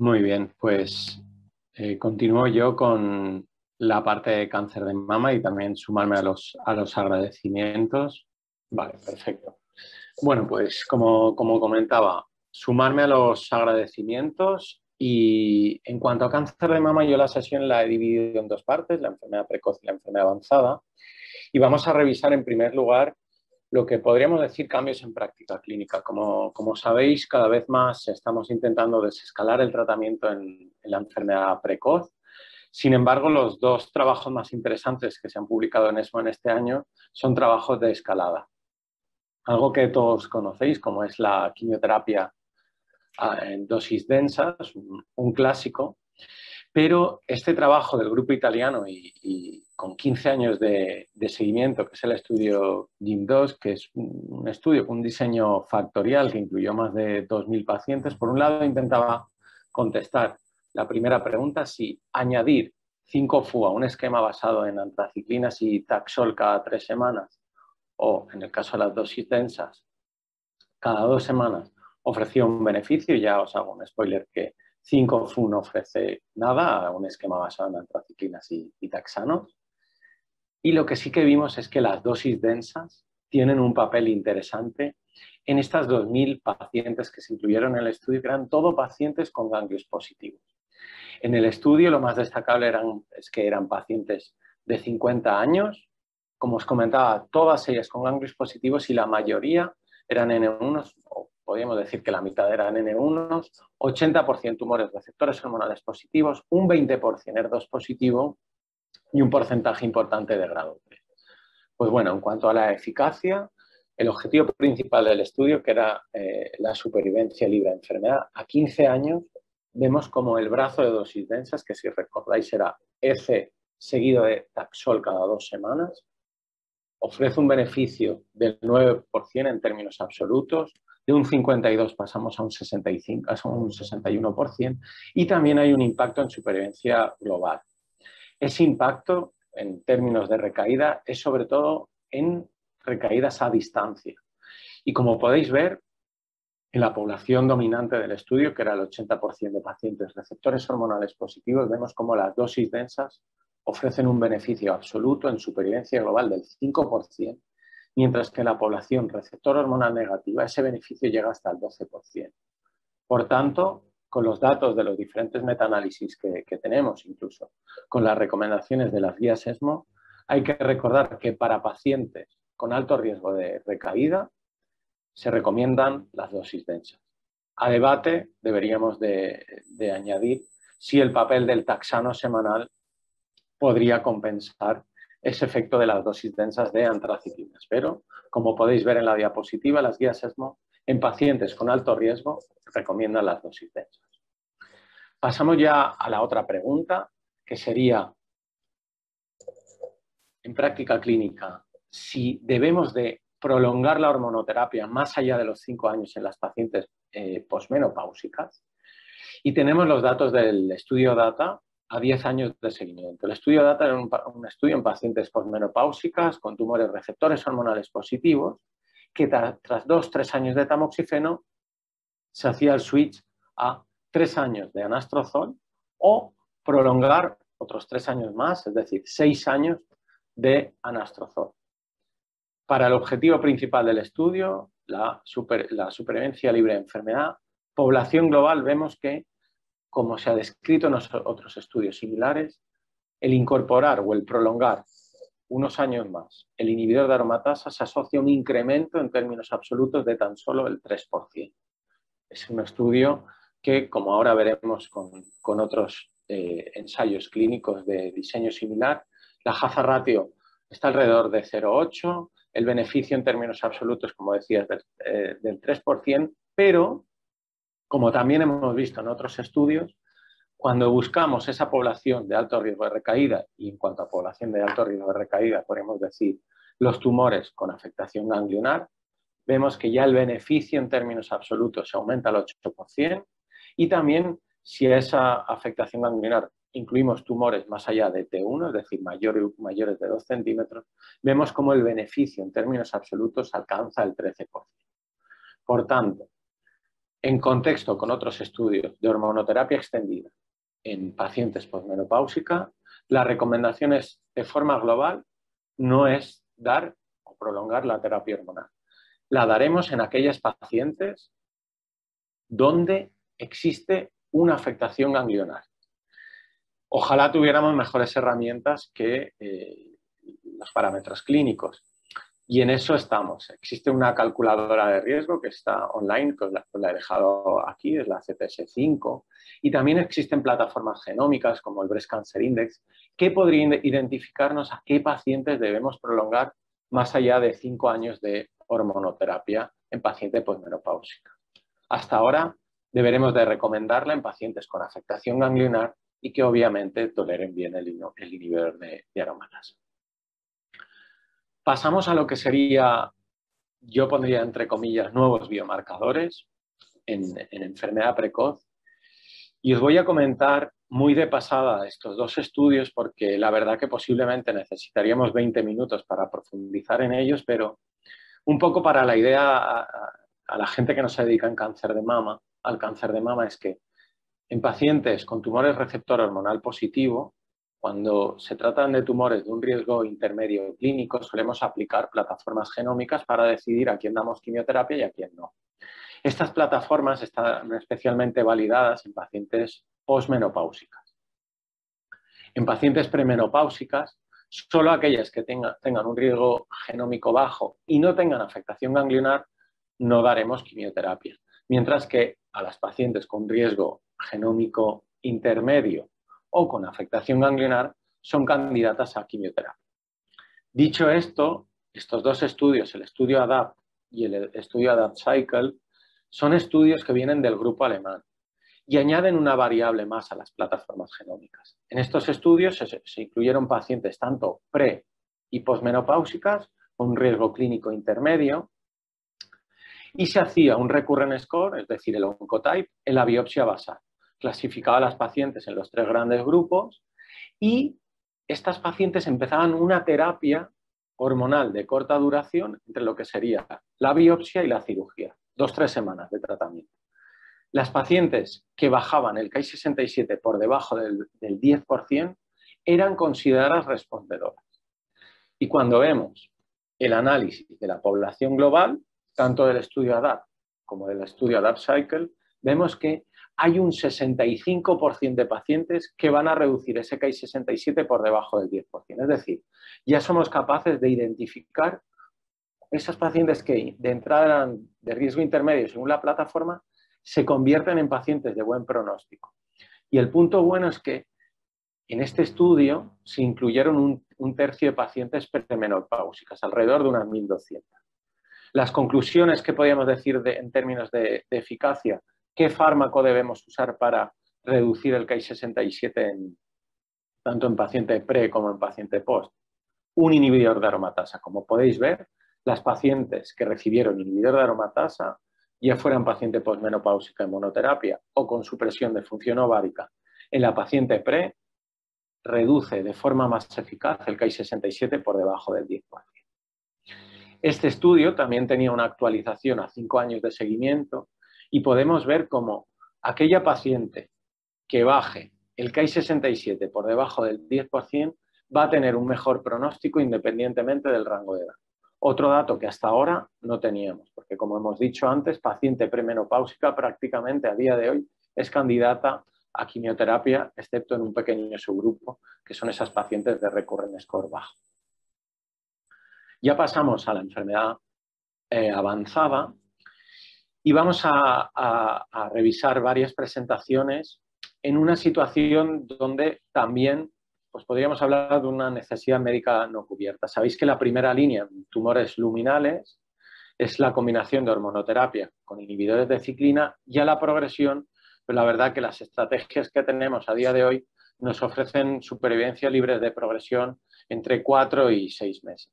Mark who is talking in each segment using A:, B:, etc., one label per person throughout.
A: Muy bien, pues eh, continúo yo con la parte de cáncer de mama y también sumarme a los, a los agradecimientos. Vale, perfecto. Bueno, pues como, como comentaba, sumarme a los agradecimientos y en cuanto a cáncer de mama, yo la sesión la he dividido en dos partes, la enfermedad precoz y la enfermedad avanzada. Y vamos a revisar en primer lugar lo que podríamos decir cambios en práctica clínica. Como, como sabéis, cada vez más estamos intentando desescalar el tratamiento en, la enfermedad precoz. Sin embargo, los dos trabajos más interesantes que se han publicado en ESMO en este año son trabajos de escalada. Algo que todos conocéis, como es la quimioterapia en dosis densas, un, clásico, pero este trabajo del grupo italiano y, con 15 años de, seguimiento, que es el estudio GIM2, que es un estudio con un diseño factorial que incluyó más de 2.000 pacientes, por un lado intentaba contestar la primera pregunta, si añadir 5-FU a un esquema basado en antraciclinas y Taxol cada tres semanas, o en el caso de las dosis densas, cada dos semanas, ofrecía un beneficio, ya os hago un spoiler que 5FU no ofrece nada, un esquema basado en antraciclinas y taxanos. Y lo que sí que vimos es que las dosis densas tienen un papel interesante en estas 2.000 pacientes que se incluyeron en el estudio, que eran todos pacientes con ganglios positivos. En el estudio lo más destacable eran, es que eran pacientes de 50 años, como os comentaba, todas ellas con ganglios positivos y la mayoría eran N1 podríamos decir que la mitad eran N1, 80% tumores receptores hormonales positivos, un 20% ER2 positivo y un porcentaje importante de grado 3. Pues bueno, en cuanto a la eficacia, el objetivo principal del estudio, que era eh, la supervivencia libre de enfermedad, a 15 años vemos como el brazo de dosis densas, que si recordáis era F seguido de Taxol cada dos semanas, ofrece un beneficio del 9% en términos absolutos, de un 52 pasamos a un 65, a un 61%, y también hay un impacto en supervivencia global. Ese impacto, en términos de recaída, es sobre todo en recaídas a distancia. Y como podéis ver, en la población dominante del estudio, que era el 80% de pacientes receptores hormonales positivos, vemos como las dosis densas ofrecen un beneficio absoluto en supervivencia global del 5%, mientras que en la población receptor hormonal negativa ese beneficio llega hasta el 12%. Por tanto, con los datos de los diferentes metaanálisis que, tenemos, incluso con las recomendaciones de las guías ESMO, hay que recordar que para pacientes con alto riesgo de recaída se recomiendan las dosis densas. A debate deberíamos de, de añadir si el papel del taxano semanal podría compensar ese efecto de las dosis densas de antraciclinas. Pero, como podéis ver en la diapositiva, las guías ESMO en pacientes con alto riesgo recomiendan las dosis densas. Pasamos ya a la otra pregunta, que sería, en práctica clínica, si debemos de prolongar la hormonoterapia más allá de los cinco años en las pacientes eh, posmenopáusicas. Y tenemos los datos del estudio DATA a 10 años de seguimiento. El estudio DATA era un, estudio en pacientes posmenopáusicas con tumores receptores hormonales positivos que tras dos, tres años de tamoxifeno se hacía el switch a tres años de anastrozol o prolongar otros tres años más, es decir, seis años de anastrozol. Para el objetivo principal del estudio, la, la supervivencia libre de enfermedad, población global, vemos que como se ha descrito en otros estudios similares, el incorporar o el prolongar unos años más el inhibidor de aromatasa se asocia a un incremento en términos absolutos de tan solo el 3%. Es un estudio que, como ahora veremos con, otros eh, ensayos clínicos de diseño similar, la hazard ratio está alrededor de 0,8, el beneficio en términos absolutos, como decías, del, eh, del 3%, pero como también hemos visto en otros estudios, cuando buscamos esa población de alto riesgo de recaída, y en cuanto a población de alto riesgo de recaída, podemos decir los tumores con afectación ganglionar, vemos que ya el beneficio en términos absolutos se aumenta al 8%, y también si esa afectación ganglionar incluimos tumores más allá de T1, es decir, mayores de 2 centímetros, vemos como el beneficio en términos absolutos alcanza el 13%. Por tanto, En contexto con otros estudios de hormonoterapia extendida en pacientes posmenopáusica, la recomendación es, de forma global, no es dar o prolongar la terapia hormonal. La daremos en aquellas pacientes donde existe una afectación ganglionar. Ojalá tuviéramos mejores herramientas que eh, los parámetros clínicos. Y en eso estamos. Existe una calculadora de riesgo que está online, que la, la he dejado aquí, es la CTS5. Y también existen plataformas genómicas como el Breast Cancer Index, que podrían identificarnos a qué pacientes debemos prolongar más allá de cinco años de hormonoterapia en paciente posmenopáusica. Hasta ahora deberemos de recomendarla en pacientes con afectación ganglionar y que obviamente toleren bien el, inhibidor de, de aromatasa. Pasamos a lo que sería, yo pondría entre comillas, nuevos biomarcadores en, enfermedad precoz. Y os voy a comentar muy de pasada estos dos estudios porque la verdad que posiblemente necesitaríamos 20 minutos para profundizar en ellos, pero un poco para la idea a, la gente que no se dedica en cáncer de mama, al cáncer de mama es que en pacientes con tumores receptor hormonal positivo, cuando se tratan de tumores de un riesgo intermedio clínico, solemos aplicar plataformas genómicas para decidir a quién damos quimioterapia y a quién no. Estas plataformas están especialmente validadas en pacientes posmenopáusicas. En pacientes premenopáusicas, solo aquellas que tengan, tengan un riesgo genómico bajo y no tengan afectación ganglionar, no daremos quimioterapia. Mientras que a las pacientes con riesgo genómico intermedio o con afectación ganglionar son candidatas a quimioterapia. Dicho esto, estos dos estudios, el estudio ADAPT y el estudio ADAPT Cycle, son estudios que vienen del grupo alemán y añaden una variable más a las plataformas genómicas. En estos estudios se, incluyeron pacientes tanto pre y posmenopáusicas con un riesgo clínico intermedio y se hacía un recurrent score, es decir, el oncotype, en la biopsia basal clasificaba a las pacientes en los tres grandes grupos y estas pacientes empezaban una terapia hormonal de corta duración entre lo que sería la biopsia y la cirugía, dos, tres semanas de tratamiento. Las pacientes que bajaban el KI67 por debajo del, del 10% eran consideradas respondedoras. Y cuando vemos el análisis de la población global, tanto del estudio ADAPT como del estudio ADAPT Cycle, vemos que hay un 65% de pacientes que van a reducir ese KI67 por debajo del 10%. Es decir, ya somos capaces de identificar esas pacientes que de entrada eran de riesgo intermedio según la plataforma, se convierten en pacientes de buen pronóstico. Y el punto bueno es que en este estudio se incluyeron un, tercio de pacientes premenopáusicas, alrededor de unas 1.200. Las conclusiones que podríamos decir en términos de eficacia qué fármaco debemos usar para reducir el KI67 tanto en paciente pre como en paciente post. Un inhibidor de aromatasa. Como podéis ver, las pacientes que recibieron inhibidor de aromatasa, ya fueran paciente postmenopáusica en monoterapia o con supresión de función ovárica, en la paciente pre reduce de forma más eficaz el KI67 por debajo del 10%. Este estudio también tenía una actualización a cinco años de seguimiento y podemos ver cómo aquella paciente que baje el KI67 por debajo del 10% va a tener un mejor pronóstico independientemente del rango de edad. Otro dato que hasta ahora no teníamos, porque como hemos dicho antes, paciente premenopáusica prácticamente a día de hoy es candidata a quimioterapia, excepto en un pequeño subgrupo, que son esas pacientes de recurrente score bajo. Ya pasamos a la enfermedad eh, avanzada, y vamos a, revisar varias presentaciones en una situación donde también pues podríamos hablar de una necesidad médica no cubierta. Sabéis que la primera línea en tumores luminales es la combinación de hormonoterapia con inhibidores de ciclina y a la progresión, pero la verdad que las estrategias que tenemos a día de hoy nos ofrecen supervivencia libre de progresión entre cuatro y seis meses.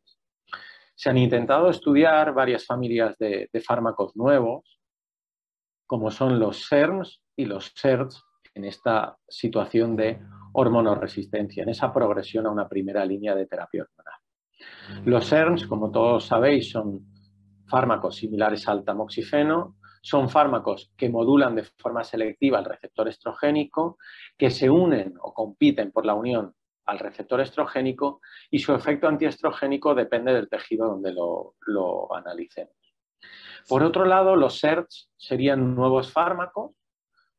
A: Se han intentado estudiar varias familias de fármacos nuevos como son los SERMs y los SERDs en esta situación de hormonoresistencia, en esa progresión a una primera línea de terapia hormonal. Los SERMs, como todos sabéis, son fármacos similares al tamoxifeno, son fármacos que modulan de forma selectiva el receptor estrogénico, que se unen o compiten por la unión al receptor estrogénico y su efecto antiestrogénico depende del tejido donde lo, lo analicemos. Por otro lado, los SERTs serían nuevos fármacos,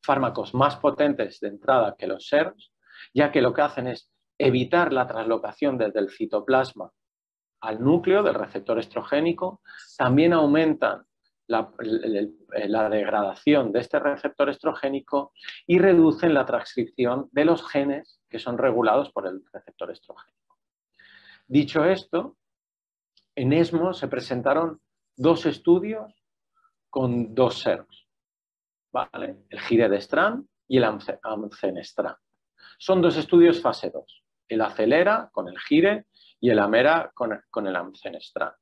A: fármacos más potentes de entrada que los SERTs, ya que lo que hacen es evitar la traslocación desde el citoplasma al núcleo del receptor estrogénico, también aumentan la, degradación de este receptor estrogénico y reducen la transcripción de los genes que son regulados por el receptor estrogénico. Dicho esto, en ESMO se presentaron dos estudios con dos SERMs, ¿vale? el GIRE de Strand y el AMCENESTRAN. Son dos estudios fase 2, el ACELERA con el GIRE y el AMERA con, con el AMCENESTRAN.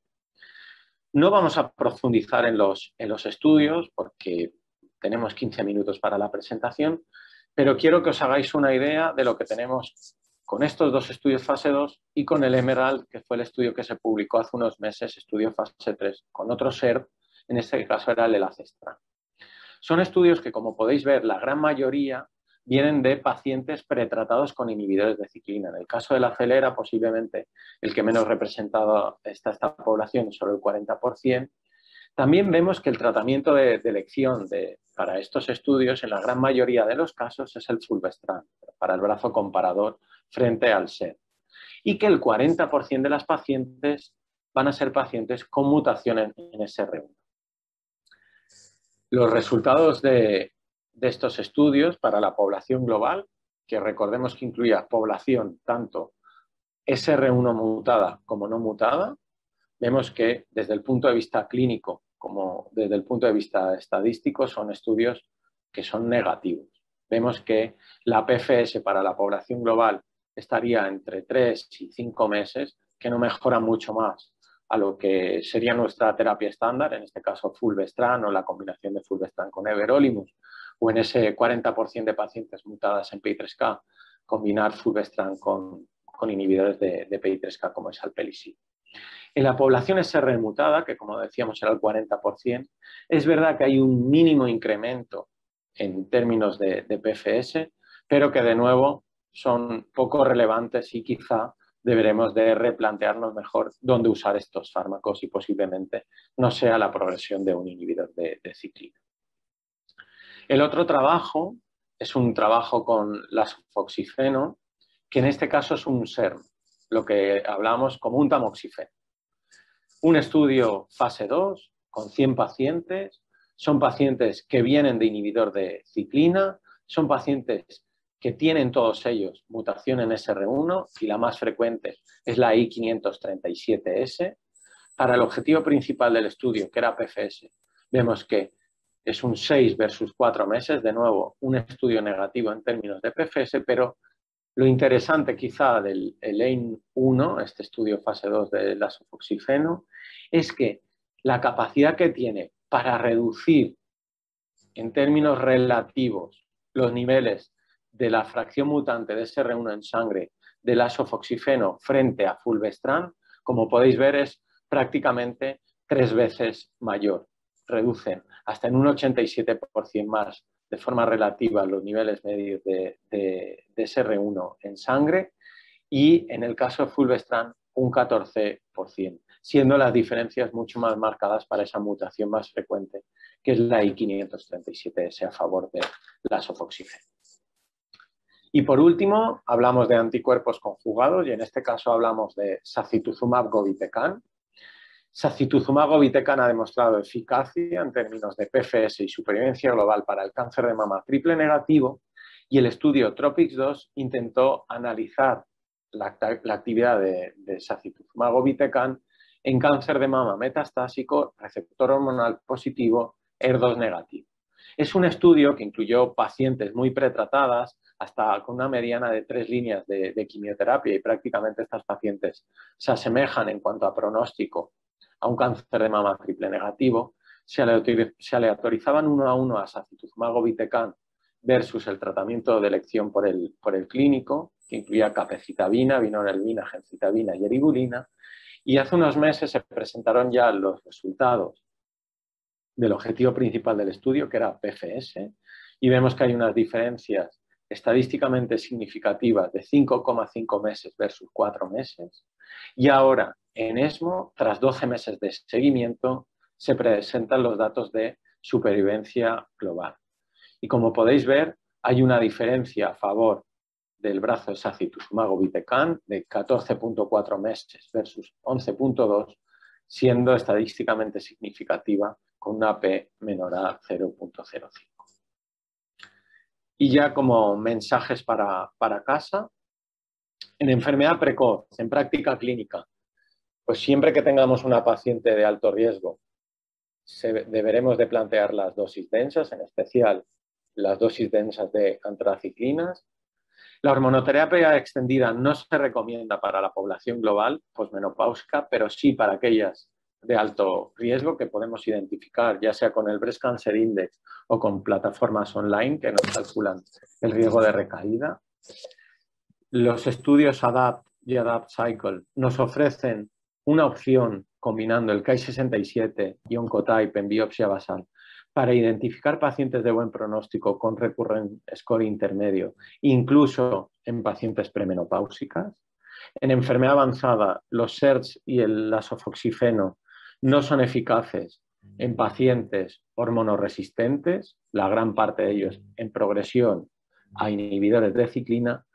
A: No vamos a profundizar en los, en los estudios porque tenemos 15 minutos para la presentación, pero quiero que os hagáis una idea de lo que tenemos con estos dos estudios fase 2 y con el Emerald, que fue el estudio que se publicó hace unos meses, estudio fase 3, con otro SER, en este caso era el Elacestran. Son estudios que, como podéis ver, la gran mayoría vienen de pacientes pretratados con inhibidores de ciclina. En el caso de la celera, posiblemente el que menos representado está esta población, solo el 40%. También vemos que el tratamiento de, elección para estos estudios, en la gran mayoría de los casos, es el fulvestrant, para el brazo comparador frente al SER. Y que el 40% de las pacientes van a ser pacientes con mutación en, en SR1. Los resultados de, de estos estudios para la población global, que recordemos que incluía población tanto SR1 mutada como no mutada, vemos que desde el punto de vista clínico como desde el punto de vista estadístico son estudios que son negativos. Vemos que la PFS para la población global estaría entre 3 y 5 meses, que no mejora mucho más a lo que sería nuestra terapia estándar, en este caso fulvestrant o la combinación de fulvestrant con everolimus, o en ese 40% de pacientes mutadas en PI3K, combinar fulvestrant con, inhibidores de, PI3K como es alpelisib. En la población SR mutada, que como decíamos era el 40%, es verdad que hay un mínimo incremento en términos de, PFS, pero que de nuevo son poco relevantes y quizá deberemos de replantearnos mejor dónde usar estos fármacos y posiblemente no sea la progresión de un inhibidor de, ciclina. El otro trabajo es un trabajo con la sulfoxifeno, que en este caso es un SERM, lo que hablamos como un tamoxifeno. Un estudio fase 2 con 100 pacientes, son pacientes que vienen de inhibidor de ciclina, son pacientes que tienen todos ellos mutación en SR1 y la más frecuente es la I537S. Para el objetivo principal del estudio, que era PFS, vemos que es un 6 versus 4 meses, de nuevo un estudio negativo en términos de PFS, pero lo interesante quizá del EIN 1, este estudio fase 2 del asofoxifeno, es que la capacidad que tiene para reducir en términos relativos los niveles de la fracción mutante de SR1 en sangre del asofoxifeno frente a fulvestrant, como podéis ver, es prácticamente tres veces mayor. Reducen hasta en un 87% más de forma relativa los niveles medios de, SR1 en sangre y en el caso de fulvestrant un 14%, siendo las diferencias mucho más marcadas para esa mutación más frecuente, que es la I537S a favor de la sofoxifeno. Y por último, hablamos de anticuerpos conjugados y en este caso hablamos de sacituzumab govitecan, Sacituzumab govitecan ha demostrado eficacia en términos de PFS y supervivencia global para el cáncer de mama triple negativo y el estudio TROPICS 2 intentó analizar la, actividad de, de sacituzumab en cáncer de mama metastásico, receptor hormonal positivo, ER2 negativo. Es un estudio que incluyó pacientes muy pretratadas, hasta con una mediana de tres líneas de, de, quimioterapia y prácticamente estas pacientes se asemejan en cuanto a pronóstico a un cáncer de mama triple negativo, se, aleatorizaban uno a uno a sacituzumab govitecan versus el tratamiento de elección por el, por el clínico, que incluía capecitabina, vinorelbina, gencitabina y eribulina, y hace unos meses se presentaron ya los resultados del objetivo principal del estudio, que era PFS, y vemos que hay unas diferencias estadísticamente significativas de 5,5 meses versus 4 meses. Y ahora, en ESMO, tras 12 meses de seguimiento, se presentan los datos de supervivencia global. Y como podéis ver, hay una diferencia a favor del brazo de sacituzumab Vitecan de 14.4 meses versus 11.2, siendo estadísticamente significativa con una P menor a 0.05. Y ya como mensajes para, para casa, en enfermedad precoz, en práctica clínica, pues siempre que tengamos una paciente de alto riesgo, deberemos de plantear las dosis densas, en especial las dosis densas de antraciclinas. La hormonoterapia extendida no se recomienda para la población global posmenopáusica, pero sí para aquellas de alto riesgo que podemos identificar, ya sea con el Breast Cancer Index o con plataformas online que nos calculan el riesgo de recaída. Los estudios ADAPT y ADAPT Cycle nos ofrecen una opción combinando el KI67 y Oncotype en biopsia basal para identificar pacientes de buen pronóstico con recurrent score intermedio, incluso en pacientes premenopáusicas. En enfermedad avanzada, los SERTs y el lasofoxifeno no son eficaces en pacientes hormonoresistentes, la gran parte de ellos en progresión a inhibidores de ciclina,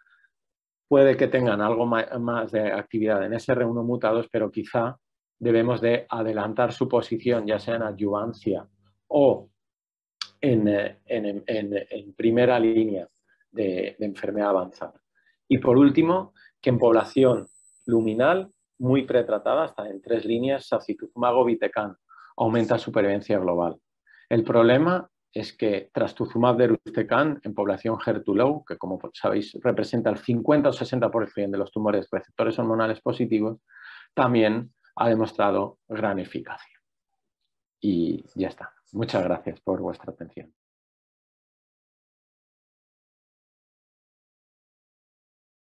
A: puede que tengan algo más de actividad en SR1 mutados, pero quizá debemos de adelantar su posición, ya sea en adyuvancia o en, eh, primera línea de, enfermedad avanzada. Y por último, que en población luminal muy pretratada, hasta en tres líneas, sacituzumab vitecan aumenta supervivencia global. El problema es que trastuzumab deruxtecan en población HER2-low, que como sabéis representa el 50 o 60% de los tumores receptores hormonales positivos, también ha demostrado gran eficacia. Y ya está. Muchas gracias por vuestra atención.